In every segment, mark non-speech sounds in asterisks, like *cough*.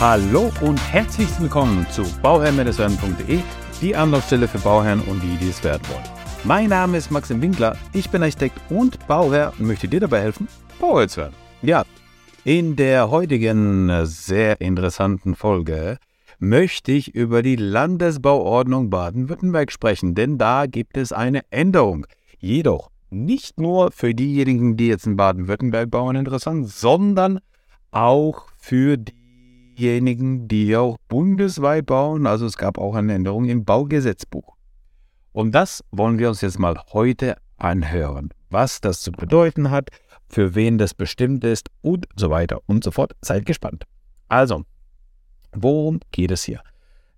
Hallo und herzlich willkommen zu bauherrn-werden.de, die Anlaufstelle für Bauherren und die, die es werden wollen. Mein Name ist Maxim Winkler, ich bin Architekt und Bauherr und möchte dir dabei helfen, Bauherr zu werden. Ja, in der heutigen sehr interessanten Folge möchte ich über die Landesbauordnung Baden-Württemberg sprechen, denn da gibt es eine Änderung. Jedoch nicht nur für diejenigen, die jetzt in Baden-Württemberg bauen, interessant, sondern auch für diejenigen, die auch bundesweit bauen. Also es gab auch eine Änderung im Baugesetzbuch. Und das wollen wir uns jetzt mal heute anhören, was das zu bedeuten hat, für wen das bestimmt ist und so weiter und so fort. Seid gespannt. Also, worum geht es hier?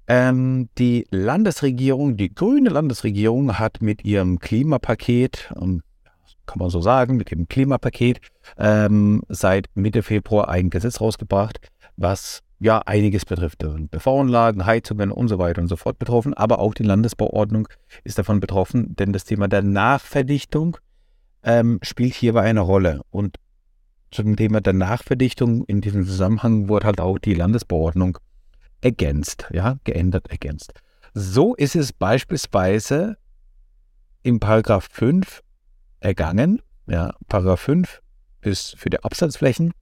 Ähm, die Landesregierung, die grüne Landesregierung hat mit ihrem Klimapaket, ähm, kann man so sagen, mit dem Klimapaket ähm, seit Mitte Februar ein Gesetz rausgebracht, was ja einiges betrifft. PV-Anlagen, Heizungen und so weiter und so fort betroffen, aber auch die Landesbauordnung ist davon betroffen, denn das Thema der Nachverdichtung ähm, spielt hierbei eine Rolle. Und zum Thema der Nachverdichtung in diesem Zusammenhang wurde halt auch die Landesbauordnung ergänzt, ja, geändert, ergänzt. So ist es beispielsweise im Paragraph 5 ergangen. Ja, Paragraph 5 ist für die Absatzflächen.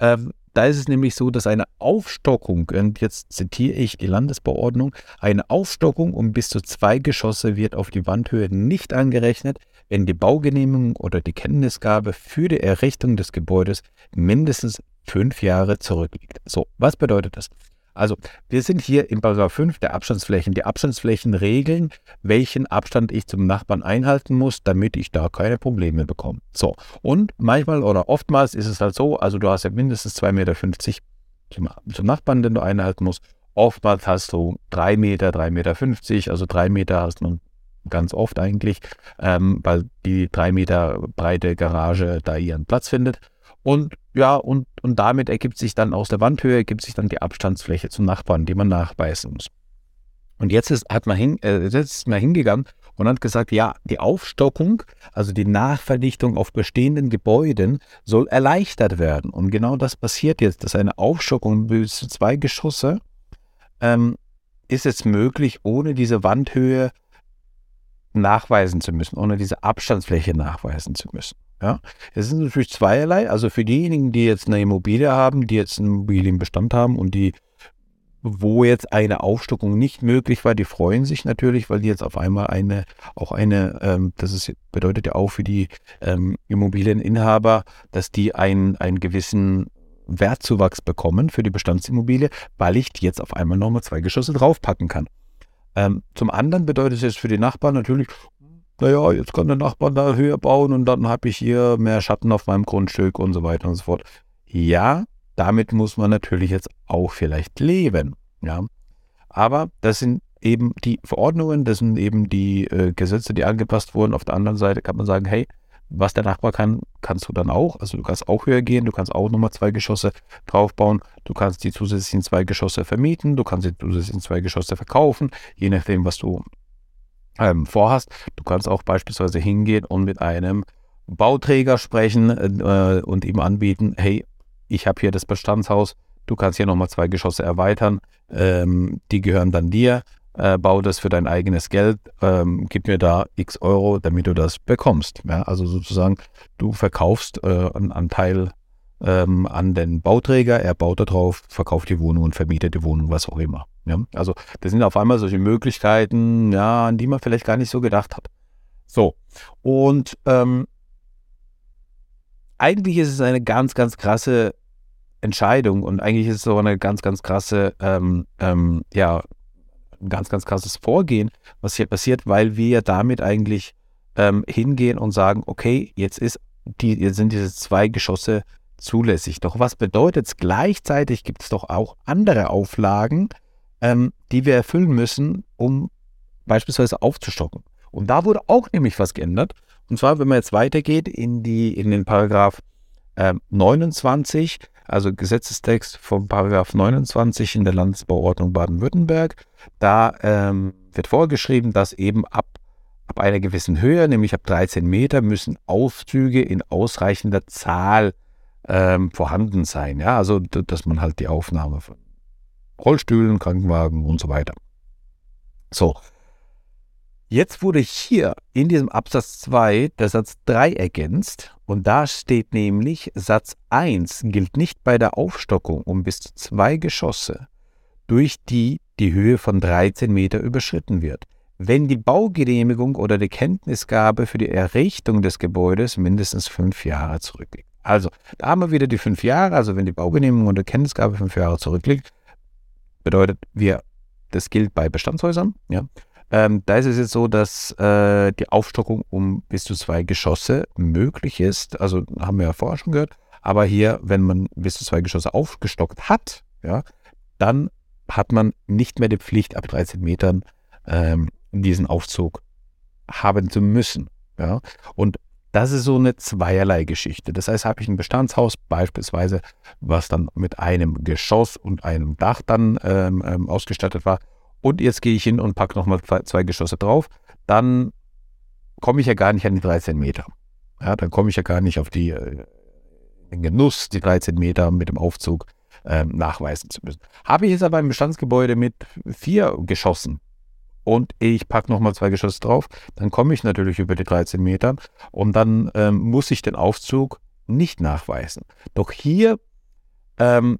Ähm, da ist es nämlich so, dass eine Aufstockung, und jetzt zitiere ich die Landesbauordnung, eine Aufstockung um bis zu zwei Geschosse wird auf die Wandhöhe nicht angerechnet, wenn die Baugenehmigung oder die Kenntnisgabe für die Errichtung des Gebäudes mindestens fünf Jahre zurückliegt. So, was bedeutet das? Also, wir sind hier in Paragraph 5 der Abstandsflächen. Die Abstandsflächen regeln, welchen Abstand ich zum Nachbarn einhalten muss, damit ich da keine Probleme bekomme. So, und manchmal oder oftmals ist es halt so, also du hast ja mindestens 2,50 Meter zum, zum Nachbarn, den du einhalten musst. Oftmals hast du 3 Meter, 3,50 Meter, also 3 Meter hast du ganz oft eigentlich, ähm, weil die 3 Meter breite Garage da ihren Platz findet. Und ja, und, und damit ergibt sich dann aus der Wandhöhe, ergibt sich dann die Abstandsfläche zum Nachbarn, die man nachweisen muss. Und jetzt ist, hat man hin, äh, jetzt ist man hingegangen und hat gesagt, ja, die Aufstockung, also die Nachverdichtung auf bestehenden Gebäuden, soll erleichtert werden. Und genau das passiert jetzt, dass eine Aufstockung bis zu zwei Geschosse ähm, ist jetzt möglich, ohne diese Wandhöhe nachweisen zu müssen, ohne diese Abstandsfläche nachweisen zu müssen. Ja, es sind natürlich zweierlei. Also für diejenigen, die jetzt eine Immobilie haben, die jetzt einen Immobilienbestand haben und die, wo jetzt eine Aufstockung nicht möglich war, die freuen sich natürlich, weil die jetzt auf einmal eine, auch eine, ähm, das ist, bedeutet ja auch für die ähm, Immobilieninhaber, dass die einen, einen gewissen Wertzuwachs bekommen für die Bestandsimmobilie, weil ich jetzt auf einmal nochmal zwei Geschosse draufpacken kann. Ähm, zum anderen bedeutet es jetzt für die Nachbarn natürlich, naja, jetzt kann der Nachbar da höher bauen und dann habe ich hier mehr Schatten auf meinem Grundstück und so weiter und so fort. Ja, damit muss man natürlich jetzt auch vielleicht leben. Ja, aber das sind eben die Verordnungen, das sind eben die äh, Gesetze, die angepasst wurden. Auf der anderen Seite kann man sagen, hey, was der Nachbar kann, kannst du dann auch. Also du kannst auch höher gehen, du kannst auch nochmal zwei Geschosse draufbauen, du kannst die zusätzlichen zwei Geschosse vermieten, du kannst die zusätzlichen zwei Geschosse verkaufen, je nachdem, was du ähm, vorhast. Du kannst auch beispielsweise hingehen und mit einem Bauträger sprechen äh, und ihm anbieten, hey, ich habe hier das Bestandshaus, du kannst hier nochmal zwei Geschosse erweitern, ähm, die gehören dann dir, äh, bau das für dein eigenes Geld, ähm, gib mir da x Euro, damit du das bekommst. Ja? Also sozusagen, du verkaufst äh, einen Anteil ähm, an den Bauträger, er baut da drauf, verkauft die Wohnung und vermietet die Wohnung, was auch immer. Ja? Also das sind auf einmal solche Möglichkeiten, ja, an die man vielleicht gar nicht so gedacht hat. So, und ähm, eigentlich ist es eine ganz, ganz krasse Entscheidung und eigentlich ist es so eine ganz, ganz krasse, ähm, ähm, ja, ein ganz, ganz krasses Vorgehen, was hier passiert, weil wir damit eigentlich ähm, hingehen und sagen, okay, jetzt ist die, jetzt sind diese zwei Geschosse zulässig. Doch was bedeutet es? Gleichzeitig gibt es doch auch andere Auflagen, ähm, die wir erfüllen müssen, um beispielsweise aufzustocken. Und da wurde auch nämlich was geändert. Und zwar, wenn man jetzt weitergeht in, die, in den Paragraph äh, 29, also Gesetzestext vom Paragraph 29 in der Landesbauordnung Baden-Württemberg, da ähm, wird vorgeschrieben, dass eben ab, ab einer gewissen Höhe, nämlich ab 13 Meter, müssen Aufzüge in ausreichender Zahl ähm, vorhanden sein. Ja, also dass man halt die Aufnahme von Rollstühlen, Krankenwagen und so weiter. So. Jetzt wurde hier in diesem Absatz 2 der Satz 3 ergänzt und da steht nämlich, Satz 1 gilt nicht bei der Aufstockung um bis zu zwei Geschosse, durch die die Höhe von 13 Meter überschritten wird, wenn die Baugenehmigung oder die Kenntnisgabe für die Errichtung des Gebäudes mindestens fünf Jahre zurückliegt. Also, da haben wir wieder die fünf Jahre, also wenn die Baugenehmigung oder Kenntnisgabe fünf Jahre zurückliegt, bedeutet, wir, das gilt bei Bestandshäusern, ja. Ähm, da ist es jetzt so, dass äh, die Aufstockung um bis zu zwei Geschosse möglich ist. Also haben wir ja vorher schon gehört. Aber hier, wenn man bis zu zwei Geschosse aufgestockt hat, ja, dann hat man nicht mehr die Pflicht, ab 13 Metern ähm, diesen Aufzug haben zu müssen. Ja. Und das ist so eine zweierlei Geschichte. Das heißt, habe ich ein Bestandshaus beispielsweise, was dann mit einem Geschoss und einem Dach dann ähm, ähm, ausgestattet war, und jetzt gehe ich hin und packe nochmal zwei, Geschosse drauf, dann komme ich ja gar nicht an die 13 Meter. Ja, dann komme ich ja gar nicht auf die, äh, den Genuss, die 13 Meter mit dem Aufzug ähm, nachweisen zu müssen. Habe ich jetzt aber ein Bestandsgebäude mit vier Geschossen und ich packe nochmal zwei Geschosse drauf, dann komme ich natürlich über die 13 Meter und dann ähm, muss ich den Aufzug nicht nachweisen. Doch hier ähm,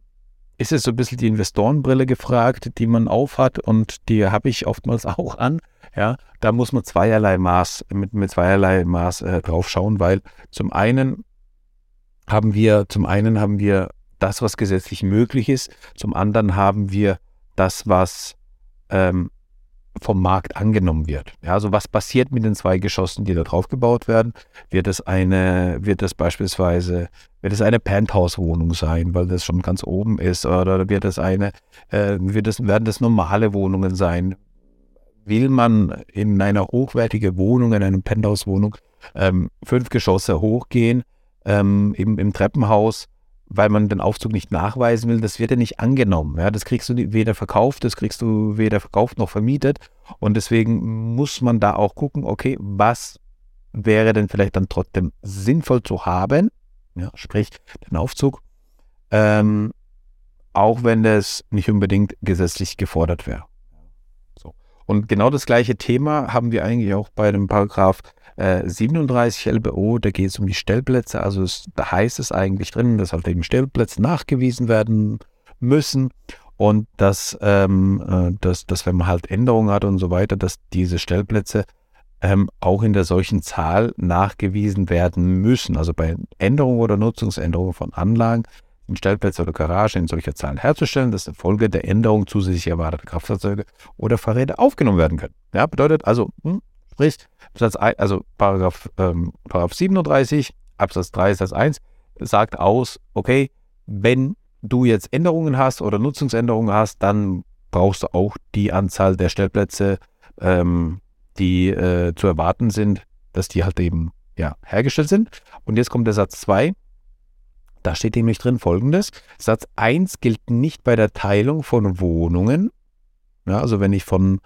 ist es so ein bisschen die Investorenbrille gefragt, die man aufhat und die habe ich oftmals *laughs* auch an. Ja, da muss man zweierlei Maß, mit, mit zweierlei Maß äh, drauf schauen, weil zum einen haben wir, zum einen haben wir das, was gesetzlich möglich ist, zum anderen haben wir das, was ähm, vom Markt angenommen wird. Ja, also was passiert mit den zwei Geschossen, die da drauf gebaut werden? Wird es eine, wird es beispielsweise, wird es eine Penthouse-Wohnung sein, weil das schon ganz oben ist, oder wird es eine, äh, wird es, werden das normale Wohnungen sein? Will man in einer hochwertigen Wohnung, in einer Penthouse-Wohnung, ähm, fünf Geschosse hochgehen, ähm, im, im Treppenhaus, weil man den Aufzug nicht nachweisen will, das wird ja nicht angenommen. Ja, das kriegst du weder verkauft, das kriegst du weder verkauft noch vermietet. Und deswegen muss man da auch gucken, okay, was wäre denn vielleicht dann trotzdem sinnvoll zu haben, ja, sprich den Aufzug, ähm, auch wenn das nicht unbedingt gesetzlich gefordert wäre. So. Und genau das gleiche Thema haben wir eigentlich auch bei dem Paragraph 37 äh, LBO, da geht es um die Stellplätze. Also es, da heißt es eigentlich drin, dass halt eben Stellplätze nachgewiesen werden müssen und dass, ähm, äh, dass, dass wenn man halt Änderungen hat und so weiter, dass diese Stellplätze ähm, auch in der solchen Zahl nachgewiesen werden müssen. Also bei Änderungen oder Nutzungsänderungen von Anlagen in Stellplätze oder Garage in solcher Zahlen herzustellen, dass infolge der Änderung zusätzlich erwartete Kraftfahrzeuge oder Fahrräder aufgenommen werden können. Ja, bedeutet also, hm, Sprich, Absatz 1, also Paragraph, ähm, Paragraph 37 Absatz 3 Satz 1 sagt aus, okay, wenn du jetzt Änderungen hast oder Nutzungsänderungen hast, dann brauchst du auch die Anzahl der Stellplätze, ähm, die äh, zu erwarten sind, dass die halt eben ja, hergestellt sind. Und jetzt kommt der Satz 2. Da steht nämlich drin folgendes. Satz 1 gilt nicht bei der Teilung von Wohnungen. Ja, also wenn ich von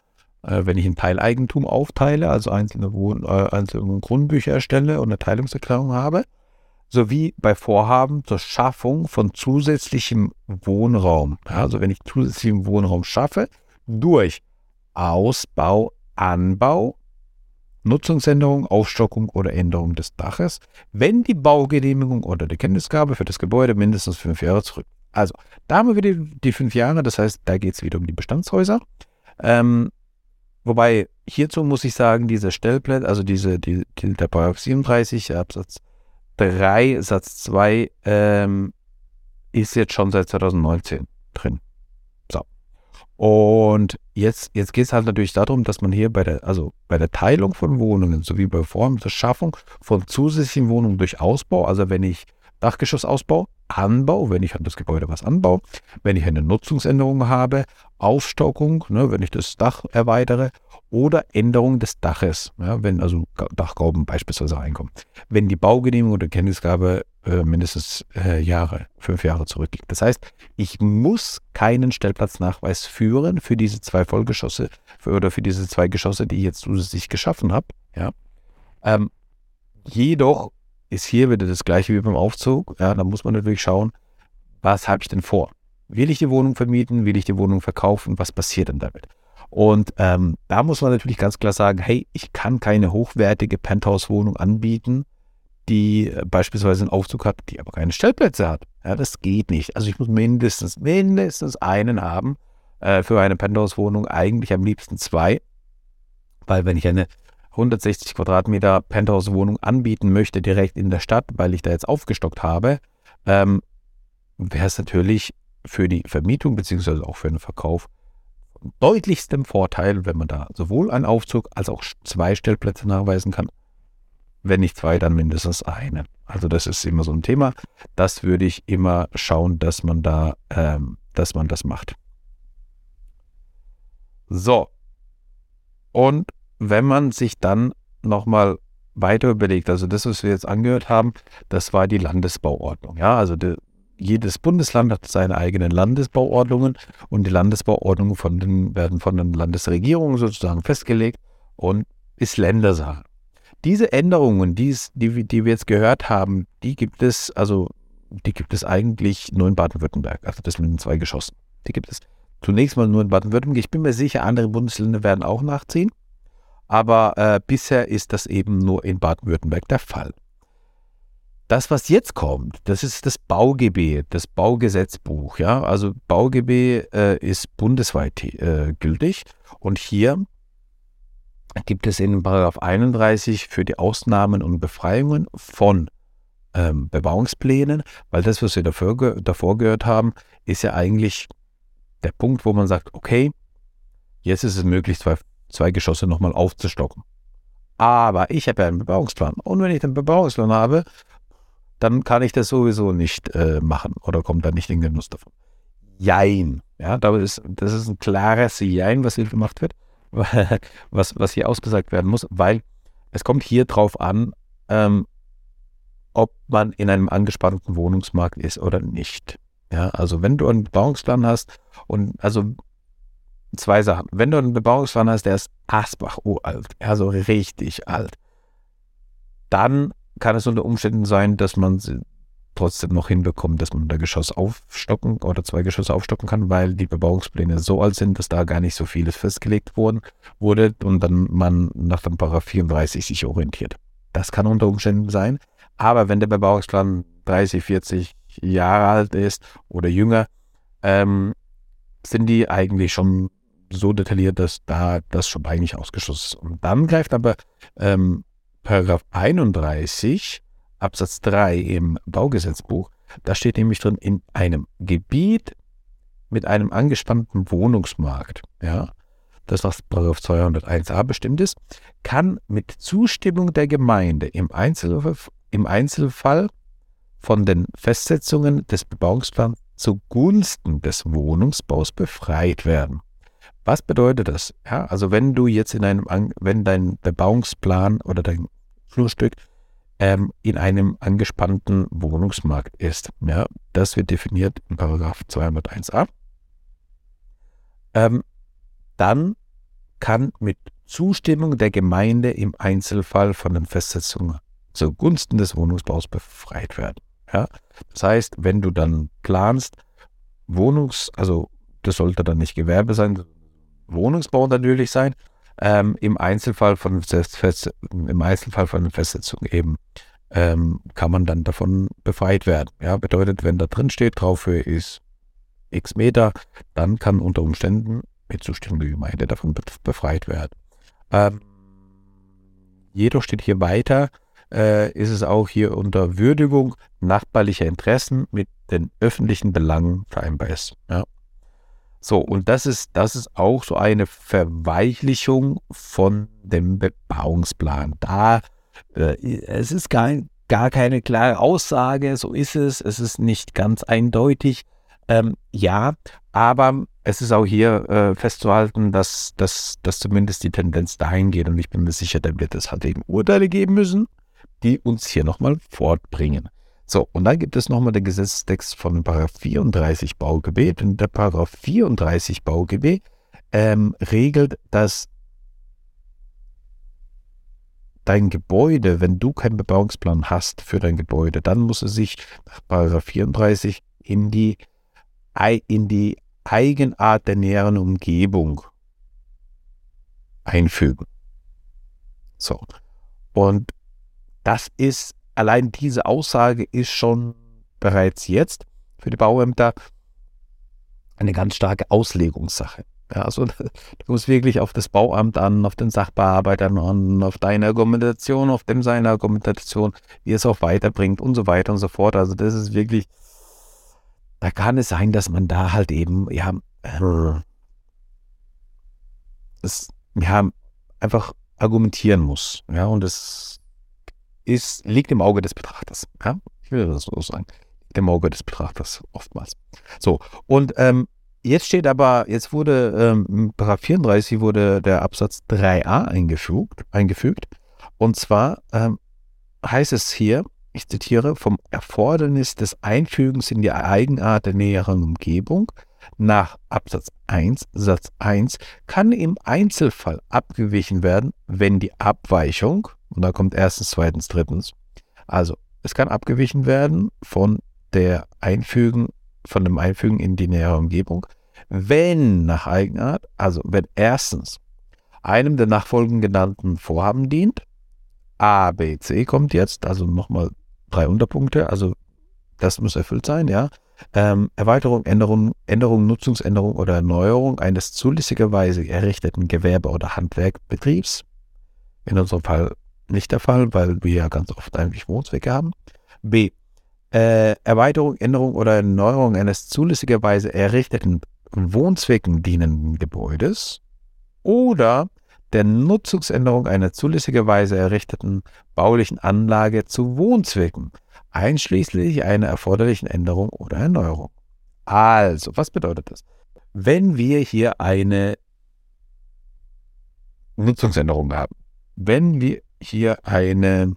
wenn ich ein Teileigentum aufteile, also einzelne, Wohn äh, einzelne Grundbücher erstelle und eine Teilungserklärung habe, sowie bei Vorhaben zur Schaffung von zusätzlichem Wohnraum. Ja, also wenn ich zusätzlichen Wohnraum schaffe, durch Ausbau, Anbau, Nutzungsänderung, Aufstockung oder Änderung des Daches, wenn die Baugenehmigung oder die Kenntnisgabe für das Gebäude mindestens fünf Jahre zurück. Also, da haben wir wieder die fünf Jahre, das heißt, da geht es wieder um die Bestandshäuser. Ähm, Wobei hierzu muss ich sagen, diese Stellplätze, also diese, die, die, der Paragraph 37 Absatz 3 Satz 2 ähm, ist jetzt schon seit 2019 drin. So. Und jetzt, jetzt geht es halt natürlich darum, dass man hier bei der, also bei der Teilung von Wohnungen sowie bei Form der Schaffung von zusätzlichen Wohnungen durch Ausbau, also wenn ich Dachgeschossausbau, Anbau, wenn ich an das Gebäude was anbaue, wenn ich eine Nutzungsänderung habe, Aufstockung, ne, wenn ich das Dach erweitere oder Änderung des Daches, ja, wenn also Dachgauben beispielsweise reinkommen. Wenn die Baugenehmigung oder Kenntnisgabe äh, mindestens äh, Jahre, fünf Jahre zurückliegt. Das heißt, ich muss keinen Stellplatznachweis führen für diese zwei Vollgeschosse für, oder für diese zwei Geschosse, die ich jetzt zusätzlich geschaffen habe. Ja. Ähm, jedoch ist hier wieder das gleiche wie beim Aufzug. Ja, da muss man natürlich schauen, was habe ich denn vor? will ich die Wohnung vermieten, will ich die Wohnung verkaufen, was passiert denn damit? Und ähm, da muss man natürlich ganz klar sagen, hey, ich kann keine hochwertige Penthouse-Wohnung anbieten, die äh, beispielsweise einen Aufzug hat, die aber keine Stellplätze hat. Ja, das geht nicht. Also ich muss mindestens, mindestens einen haben äh, für eine Penthouse-Wohnung, eigentlich am liebsten zwei, weil wenn ich eine 160 Quadratmeter Penthouse-Wohnung anbieten möchte, direkt in der Stadt, weil ich da jetzt aufgestockt habe, ähm, wäre es natürlich für die Vermietung beziehungsweise auch für den Verkauf deutlichstem Vorteil, wenn man da sowohl einen Aufzug als auch zwei Stellplätze nachweisen kann. Wenn nicht zwei, dann mindestens eine. Also das ist immer so ein Thema. Das würde ich immer schauen, dass man da, ähm, dass man das macht. So. Und wenn man sich dann nochmal weiter überlegt, also das, was wir jetzt angehört haben, das war die Landesbauordnung. Ja, also die, jedes Bundesland hat seine eigenen Landesbauordnungen und die Landesbauordnungen von den, werden von den Landesregierungen sozusagen festgelegt und ist Ländersache. Diese Änderungen, die, die, die wir jetzt gehört haben, die gibt es, also die gibt es eigentlich nur in Baden-Württemberg, also das mit den zwei Geschossen. Die gibt es zunächst mal nur in Baden-Württemberg. Ich bin mir sicher, andere Bundesländer werden auch nachziehen. Aber äh, bisher ist das eben nur in Baden-Württemberg der Fall. Das, was jetzt kommt, das ist das BauGB, das Baugesetzbuch. Ja? Also BauGB äh, ist bundesweit äh, gültig und hier gibt es in Paragraph 31 für die Ausnahmen und Befreiungen von ähm, Bebauungsplänen, weil das, was wir davor, davor gehört haben, ist ja eigentlich der Punkt, wo man sagt, okay, jetzt ist es möglich, zwei, zwei Geschosse nochmal aufzustocken. Aber ich habe ja einen Bebauungsplan. Und wenn ich den Bebauungsplan habe, dann kann ich das sowieso nicht äh, machen oder kommt da nicht in Genuss davon. Jein. Ja, da ist, das ist ein klares Jein, was hier gemacht wird, *laughs* was, was hier ausgesagt werden muss, weil es kommt hier drauf an, ähm, ob man in einem angespannten Wohnungsmarkt ist oder nicht. Ja, also wenn du einen Bebauungsplan hast und also zwei Sachen. Wenn du einen Bebauungsplan hast, der ist Asbach uralt, also richtig alt, dann kann es unter Umständen sein, dass man trotzdem noch hinbekommt, dass man da Geschoss aufstocken oder zwei Geschosse aufstocken kann, weil die Bebauungspläne so alt sind, dass da gar nicht so vieles festgelegt worden, wurde und dann man nach dem Paragraph 34 sich orientiert. Das kann unter Umständen sein. Aber wenn der Bebauungsplan 30, 40 Jahre alt ist oder jünger, ähm, sind die eigentlich schon so detailliert, dass da das schon eigentlich ausgeschlossen ist. Und dann greift aber ähm, Paragraph 31 Absatz 3 im Baugesetzbuch, da steht nämlich drin, in einem Gebiet mit einem angespannten Wohnungsmarkt, ja, das was Paragraph 201a bestimmt ist, kann mit Zustimmung der Gemeinde im, Einzelfall, im Einzelfall von den Festsetzungen des Bebauungsplans zugunsten des Wohnungsbaus befreit werden. Was bedeutet das? Ja, also wenn du jetzt in einem, wenn dein Bebauungsplan oder dein Flurstück ähm, in einem angespannten Wohnungsmarkt ist, ja, das wird definiert in Paragraph 201a. Ähm, dann kann mit Zustimmung der Gemeinde im Einzelfall von den Festsetzungen zugunsten des Wohnungsbaus befreit werden. Ja? Das heißt, wenn du dann planst, Wohnungs, also das sollte dann nicht Gewerbe sein, Wohnungsbau natürlich sein, ähm, im Einzelfall von im Einzelfall von Festsetzung eben ähm, kann man dann davon befreit werden. Ja, bedeutet, wenn da drin steht, Traufhöhe ist x Meter, dann kann unter Umständen mit Zustimmung der Gemeinde davon befreit werden. Ähm, jedoch steht hier weiter, äh, ist es auch hier unter Würdigung nachbarlicher Interessen mit den öffentlichen Belangen vereinbar ist. Ja. So, und das ist, das ist auch so eine Verweichlichung von dem Bebauungsplan. Da, äh, es ist gar, gar keine klare Aussage, so ist es, es ist nicht ganz eindeutig. Ähm, ja, aber es ist auch hier äh, festzuhalten, dass, dass, dass zumindest die Tendenz dahin geht und ich bin mir sicher, da wird es halt eben Urteile geben müssen die uns hier nochmal fortbringen. So, und dann gibt es nochmal den Gesetzestext von Paragraph 34 BauGB. Denn der Paragraph 34 BauGB ähm, regelt, dass dein Gebäude, wenn du keinen Bebauungsplan hast für dein Gebäude, dann muss es sich nach Paragraph 34 in die in die Eigenart der näheren Umgebung einfügen. So. Und das ist, allein diese Aussage ist schon bereits jetzt für die Bauämter eine ganz starke Auslegungssache. Ja, also *laughs* du musst wirklich auf das Bauamt an, auf den Sachbearbeiter an, auf deine Argumentation, auf dem seine Argumentation, wie es auch weiterbringt und so weiter und so fort. Also das ist wirklich, da kann es sein, dass man da halt eben, ja, äh, das, ja, einfach argumentieren muss. Ja, und es ist, liegt im Auge des Betrachters. Ja, ich will das so sagen. Im Auge des Betrachters oftmals. So, und ähm, Jetzt steht aber, jetzt wurde ähm, Paragraph 34 wurde der Absatz 3a eingefügt, eingefügt. Und zwar ähm, heißt es hier, ich zitiere, vom Erfordernis des Einfügens in die Eigenart der näheren Umgebung nach Absatz 1, Satz 1 kann im Einzelfall abgewichen werden, wenn die Abweichung, und da kommt erstens, zweitens, drittens, also es kann abgewichen werden von der Einfügen, von dem Einfügen in die nähere Umgebung, wenn nach Eigenart, also wenn erstens einem der nachfolgenden genannten Vorhaben dient, A, B, C kommt jetzt, also nochmal drei Unterpunkte, also das muss erfüllt sein, ja. Ähm, Erweiterung, Änderung, Änderung, Nutzungsänderung oder Erneuerung eines zulässigerweise errichteten Gewerbe- oder Handwerkbetriebs. In unserem Fall nicht der Fall, weil wir ja ganz oft eigentlich Wohnzwecke haben. B. Äh, Erweiterung, Änderung oder Erneuerung eines zulässigerweise errichteten Wohnzwecken dienenden Gebäudes oder der Nutzungsänderung einer zulässigerweise errichteten baulichen Anlage zu Wohnzwecken, einschließlich einer erforderlichen Änderung oder Erneuerung. Also, was bedeutet das? Wenn wir hier eine Nutzungsänderung haben, wenn wir hier eine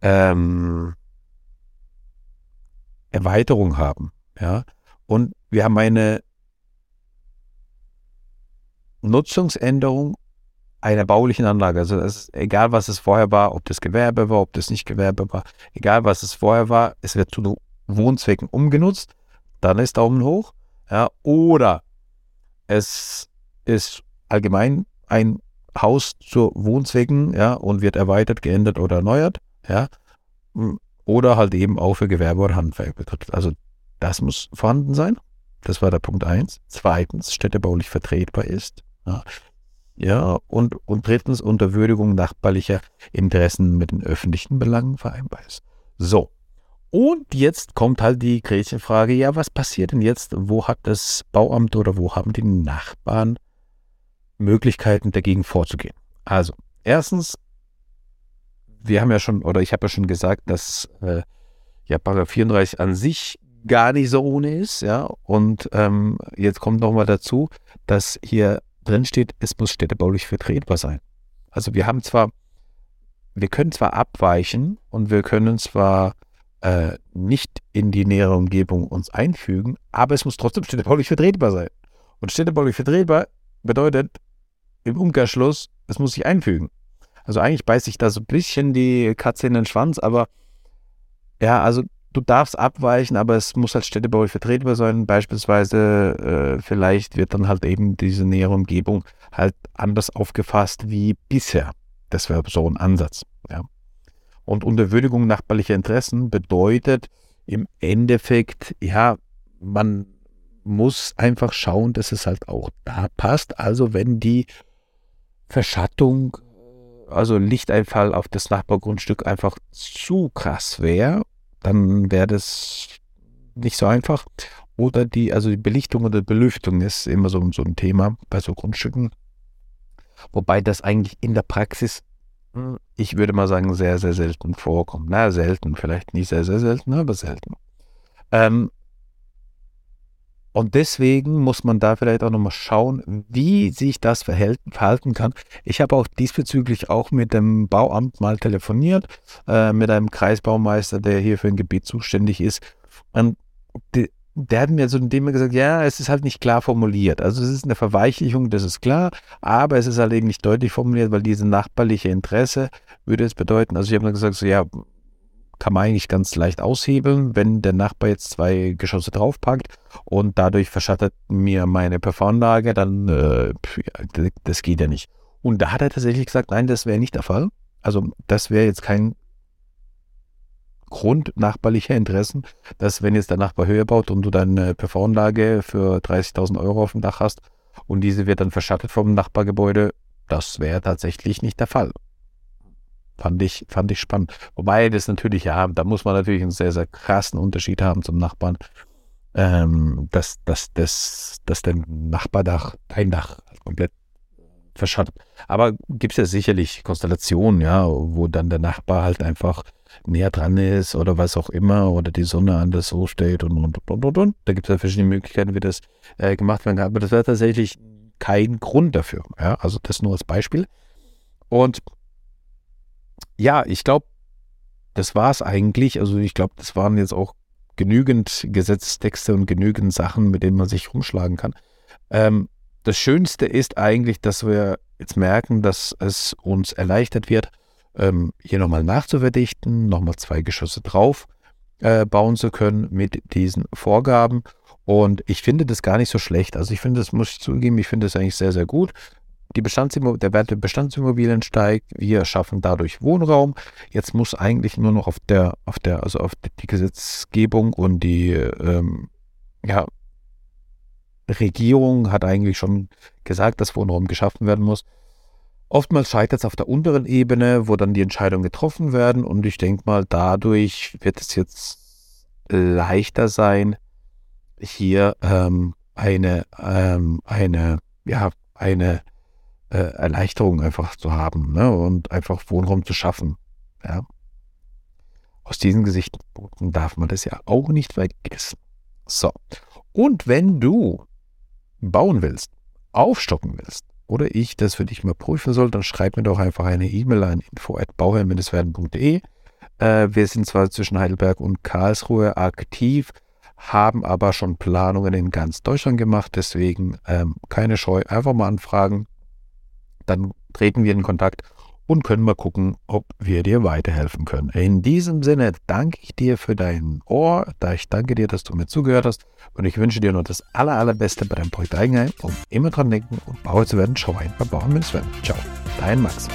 ähm, Erweiterung haben, ja, und wir haben eine Nutzungsänderung einer baulichen Anlage. Also ist, egal, was es vorher war, ob das Gewerbe war, ob das nicht Gewerbe war, egal, was es vorher war, es wird zu Wohnzwecken umgenutzt, dann ist Daumen hoch. Ja, oder es ist allgemein ein Haus zu Wohnzwecken, ja, und wird erweitert, geändert oder erneuert, ja, oder halt eben auch für Gewerbe oder Handwerk betrifft. Also das muss vorhanden sein. Das war der Punkt eins. Zweitens, städtebaulich vertretbar ist. Ja, ja und, und drittens, unter Würdigung nachbarlicher Interessen mit den öffentlichen Belangen vereinbar ist. So. Und jetzt kommt halt die Gretchenfrage, ja, was passiert denn jetzt? Wo hat das Bauamt oder wo haben die Nachbarn Möglichkeiten dagegen vorzugehen? Also, erstens, wir haben ja schon, oder ich habe ja schon gesagt, dass äh, ja, Paragraph 34 an sich gar nicht so ohne ist, ja. Und ähm, jetzt kommt nochmal dazu, dass hier drin steht, es muss städtebaulich vertretbar sein. Also wir haben zwar, wir können zwar abweichen und wir können zwar äh, nicht in die nähere Umgebung uns einfügen, aber es muss trotzdem städtebaulich vertretbar sein. Und städtebaulich vertretbar bedeutet im Umkehrschluss, es muss sich einfügen. Also eigentlich beißt sich da so ein bisschen die Katze in den Schwanz, aber ja, also du darfst abweichen, aber es muss halt städtebaulich vertretbar sein. Beispielsweise äh, vielleicht wird dann halt eben diese nähere Umgebung halt anders aufgefasst wie bisher. Das wäre so ein Ansatz. Ja. Und Unterwürdigung nachbarlicher Interessen bedeutet im Endeffekt, ja, man muss einfach schauen, dass es halt auch da passt. Also wenn die Verschattung, also Lichteinfall auf das Nachbargrundstück einfach zu krass wäre dann wäre das nicht so einfach. Oder die, also die Belichtung oder Belüftung ist immer so, so ein Thema bei so Grundstücken. Wobei das eigentlich in der Praxis, hm, ich würde mal sagen, sehr, sehr selten vorkommt. Na, selten, vielleicht nicht sehr, sehr selten, aber selten. Ähm, und deswegen muss man da vielleicht auch nochmal schauen, wie sich das verhalten kann. Ich habe auch diesbezüglich auch mit dem Bauamt mal telefoniert, äh, mit einem Kreisbaumeister, der hier für ein Gebiet zuständig ist. Und die, der hat mir so in dem gesagt, ja, es ist halt nicht klar formuliert. Also es ist eine Verweichlichung, das ist klar, aber es ist halt eben nicht deutlich formuliert, weil diese nachbarliche Interesse würde es bedeuten. Also ich habe mir gesagt, so ja, kann man eigentlich ganz leicht aushebeln, wenn der Nachbar jetzt zwei Geschosse draufpackt und dadurch verschattet mir meine PV-Anlage, dann äh, das geht ja nicht. Und da hat er tatsächlich gesagt, nein, das wäre nicht der Fall. Also das wäre jetzt kein Grund nachbarlicher Interessen, dass wenn jetzt der Nachbar höher baut und du deine PV-Anlage für 30.000 Euro auf dem Dach hast und diese wird dann verschattet vom Nachbargebäude, das wäre tatsächlich nicht der Fall. Fand ich, fand ich spannend. Wobei das natürlich, ja, da muss man natürlich einen sehr, sehr krassen Unterschied haben zum Nachbarn. Ähm, dass, dass, dass, dass der Nachbardach, dein Dach komplett verschattet. Aber gibt es ja sicherlich Konstellationen, ja, wo dann der Nachbar halt einfach näher dran ist oder was auch immer oder die Sonne anders so steht und und und und und. Da gibt es ja verschiedene Möglichkeiten, wie das äh, gemacht werden kann. Aber das wäre tatsächlich kein Grund dafür. Ja, also das nur als Beispiel. Und ja, ich glaube, das war es eigentlich. Also ich glaube, das waren jetzt auch genügend Gesetzestexte und genügend Sachen, mit denen man sich rumschlagen kann. Ähm, das Schönste ist eigentlich, dass wir jetzt merken, dass es uns erleichtert wird, ähm, hier nochmal nachzuverdichten, nochmal zwei Geschosse drauf äh, bauen zu können mit diesen Vorgaben. Und ich finde das gar nicht so schlecht. Also ich finde, das muss ich zugeben, ich finde das eigentlich sehr, sehr gut. Die der Wert der Bestandsimmobilien steigt, wir schaffen dadurch Wohnraum. Jetzt muss eigentlich nur noch auf der, auf der, also auf die Gesetzgebung und die ähm, ja, Regierung hat eigentlich schon gesagt, dass Wohnraum geschaffen werden muss. Oftmals scheitert es auf der unteren Ebene, wo dann die Entscheidungen getroffen werden. Und ich denke mal, dadurch wird es jetzt leichter sein, hier ähm, eine, ähm, eine, ja, eine äh, Erleichterung einfach zu haben ne? und einfach Wohnraum zu schaffen. Ja. Aus diesen Gesichtspunkten darf man das ja auch nicht vergessen. So. Und wenn du bauen willst, aufstocken willst oder ich das für dich mal prüfen soll, dann schreib mir doch einfach eine E-Mail an info@bauherrn-werden.de. Äh, wir sind zwar zwischen Heidelberg und Karlsruhe aktiv, haben aber schon Planungen in ganz Deutschland gemacht, deswegen ähm, keine Scheu, einfach mal anfragen. Dann treten wir in Kontakt und können mal gucken, ob wir dir weiterhelfen können. In diesem Sinne danke ich dir für dein Ohr, da ich danke dir, dass du mir zugehört hast und ich wünsche dir nur das aller, allerbeste bei deinem Projekt Eigenheim und immer dran denken und Bauer zu werden, schau ein bei Bauern Ciao, dein Max.